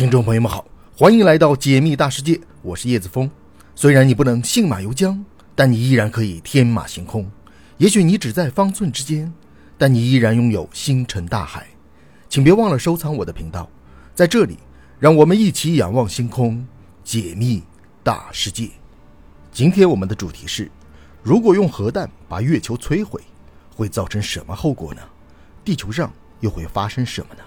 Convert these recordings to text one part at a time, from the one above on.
听众朋友们好，欢迎来到解密大世界，我是叶子峰。虽然你不能信马由缰，但你依然可以天马行空。也许你只在方寸之间，但你依然拥有星辰大海。请别忘了收藏我的频道，在这里，让我们一起仰望星空，解密大世界。今天我们的主题是：如果用核弹把月球摧毁，会造成什么后果呢？地球上又会发生什么呢？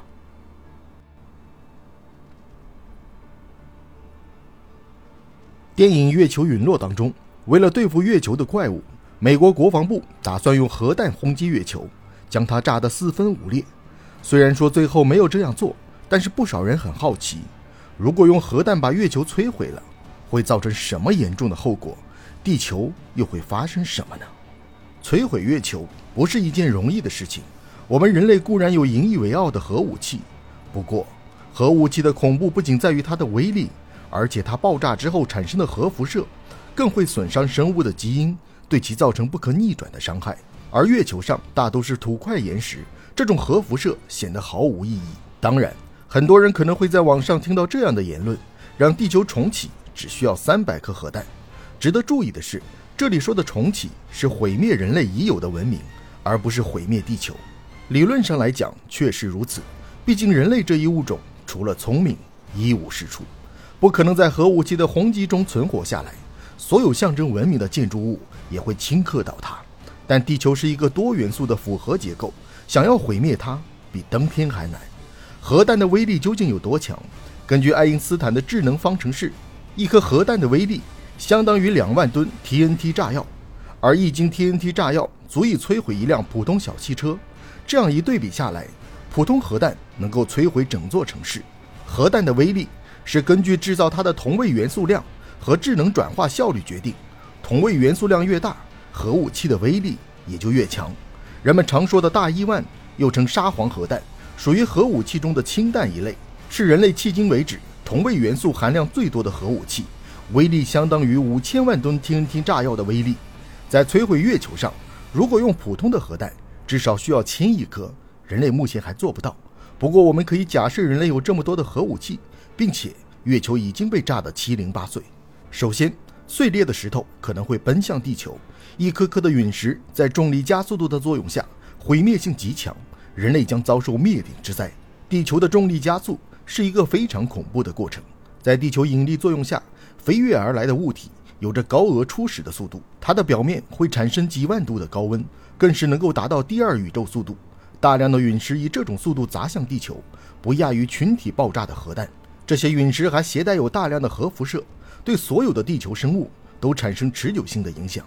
电影《月球陨落》当中，为了对付月球的怪物，美国国防部打算用核弹轰击月球，将它炸得四分五裂。虽然说最后没有这样做，但是不少人很好奇，如果用核弹把月球摧毁了，会造成什么严重的后果？地球又会发生什么呢？摧毁月球不是一件容易的事情。我们人类固然有引以为傲的核武器，不过，核武器的恐怖不仅在于它的威力。而且它爆炸之后产生的核辐射，更会损伤生物的基因，对其造成不可逆转的伤害。而月球上大都是土块岩石，这种核辐射显得毫无意义。当然，很多人可能会在网上听到这样的言论：让地球重启只需要三百颗核弹。值得注意的是，这里说的重启是毁灭人类已有的文明，而不是毁灭地球。理论上来讲，确实如此。毕竟人类这一物种除了聪明，一无是处。不可能在核武器的轰击中存活下来，所有象征文明的建筑物也会顷刻倒塌。但地球是一个多元素的复合结构，想要毁灭它比登天还难。核弹的威力究竟有多强？根据爱因斯坦的智能方程式，一颗核弹的威力相当于两万吨 TNT 炸药，而一斤 TNT 炸药足以摧毁一辆普通小汽车。这样一对比下来，普通核弹能够摧毁整座城市。核弹的威力。是根据制造它的同位元素量和智能转化效率决定，同位元素量越大，核武器的威力也就越强。人们常说的大伊万，又称沙皇核弹，属于核武器中的氢弹一类，是人类迄今为止同位元素含量最多的核武器，威力相当于五千万吨 TNT 炸药的威力。在摧毁月球上，如果用普通的核弹，至少需要千亿颗，人类目前还做不到。不过，我们可以假设人类有这么多的核武器。并且月球已经被炸得七零八碎。首先，碎裂的石头可能会奔向地球，一颗颗的陨石在重力加速度的作用下，毁灭性极强，人类将遭受灭顶之灾。地球的重力加速是一个非常恐怖的过程，在地球引力作用下，飞跃而来的物体有着高额初始的速度，它的表面会产生几万度的高温，更是能够达到第二宇宙速度。大量的陨石以这种速度砸向地球，不亚于群体爆炸的核弹。这些陨石还携带有大量的核辐射，对所有的地球生物都产生持久性的影响。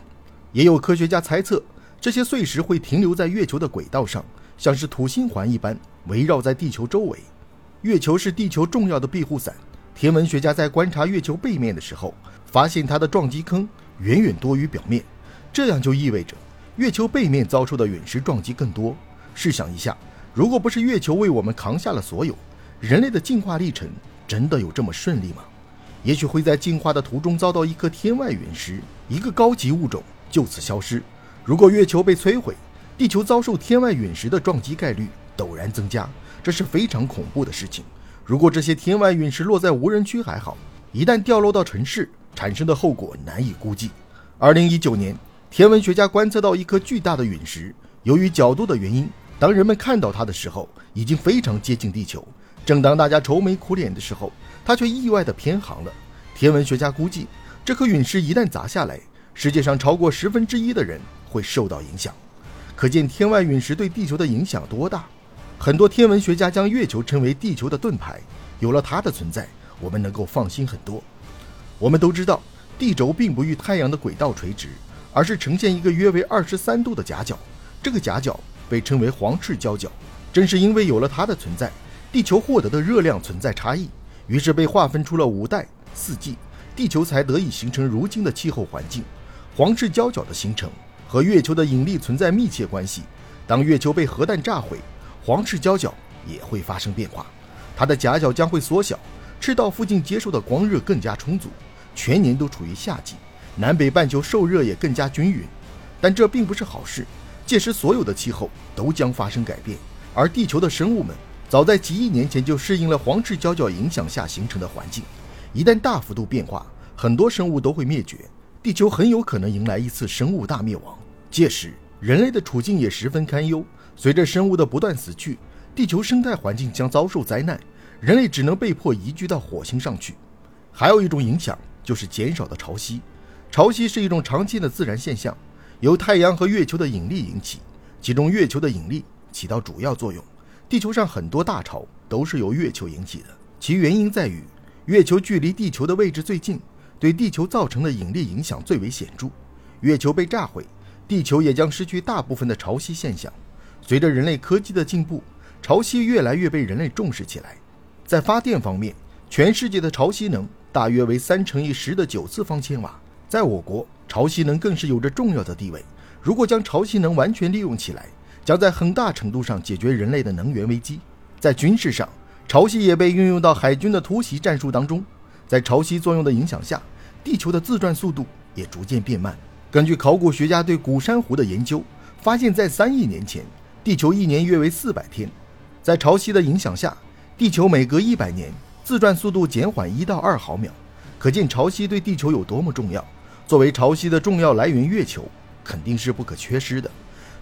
也有科学家猜测，这些碎石会停留在月球的轨道上，像是土星环一般围绕在地球周围。月球是地球重要的庇护伞。天文学家在观察月球背面的时候，发现它的撞击坑远远多于表面，这样就意味着月球背面遭受的陨石撞击更多。试想一下，如果不是月球为我们扛下了所有，人类的进化历程。真的有这么顺利吗？也许会在进化的途中遭到一颗天外陨石，一个高级物种就此消失。如果月球被摧毁，地球遭受天外陨石的撞击概率陡然增加，这是非常恐怖的事情。如果这些天外陨石落在无人区还好，一旦掉落到城市，产生的后果难以估计。二零一九年，天文学家观测到一颗巨大的陨石，由于角度的原因，当人们看到它的时候，已经非常接近地球。正当大家愁眉苦脸的时候，它却意外地偏航了。天文学家估计，这颗陨石一旦砸下来，世界上超过十分之一的人会受到影响。可见天外陨石对地球的影响多大。很多天文学家将月球称为地球的盾牌，有了它的存在，我们能够放心很多。我们都知道，地轴并不与太阳的轨道垂直，而是呈现一个约为二十三度的夹角。这个夹角被称为黄赤交角。正是因为有了它的存在。地球获得的热量存在差异，于是被划分出了五代四季，地球才得以形成如今的气候环境。黄赤交角的形成和月球的引力存在密切关系。当月球被核弹炸毁，黄赤交角也会发生变化，它的夹角将会缩小，赤道附近接受的光热更加充足，全年都处于夏季，南北半球受热也更加均匀。但这并不是好事，届时所有的气候都将发生改变，而地球的生物们。早在几亿年前就适应了黄赤交角影响下形成的环境。一旦大幅度变化，很多生物都会灭绝，地球很有可能迎来一次生物大灭亡。届时，人类的处境也十分堪忧。随着生物的不断死去，地球生态环境将遭受灾难，人类只能被迫移居到火星上去。还有一种影响就是减少的潮汐。潮汐是一种常见的自然现象，由太阳和月球的引力引起，其中月球的引力起到主要作用。地球上很多大潮都是由月球引起的，其原因在于月球距离地球的位置最近，对地球造成的引力影响最为显著。月球被炸毁，地球也将失去大部分的潮汐现象。随着人类科技的进步，潮汐越来越被人类重视起来。在发电方面，全世界的潮汐能大约为三乘以十的九次方千瓦，在我国，潮汐能更是有着重要的地位。如果将潮汐能完全利用起来，将在很大程度上解决人类的能源危机。在军事上，潮汐也被运用到海军的突袭战术当中。在潮汐作用的影响下，地球的自转速度也逐渐变慢。根据考古学家对古珊瑚的研究，发现，在三亿年前，地球一年约为四百天。在潮汐的影响下，地球每隔一百年自转速度减缓一到二毫秒。可见潮汐对地球有多么重要。作为潮汐的重要来源，月球肯定是不可缺失的。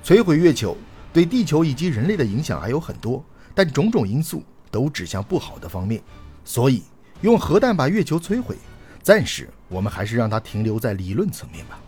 摧毁月球。对地球以及人类的影响还有很多，但种种因素都指向不好的方面，所以用核弹把月球摧毁，暂时我们还是让它停留在理论层面吧。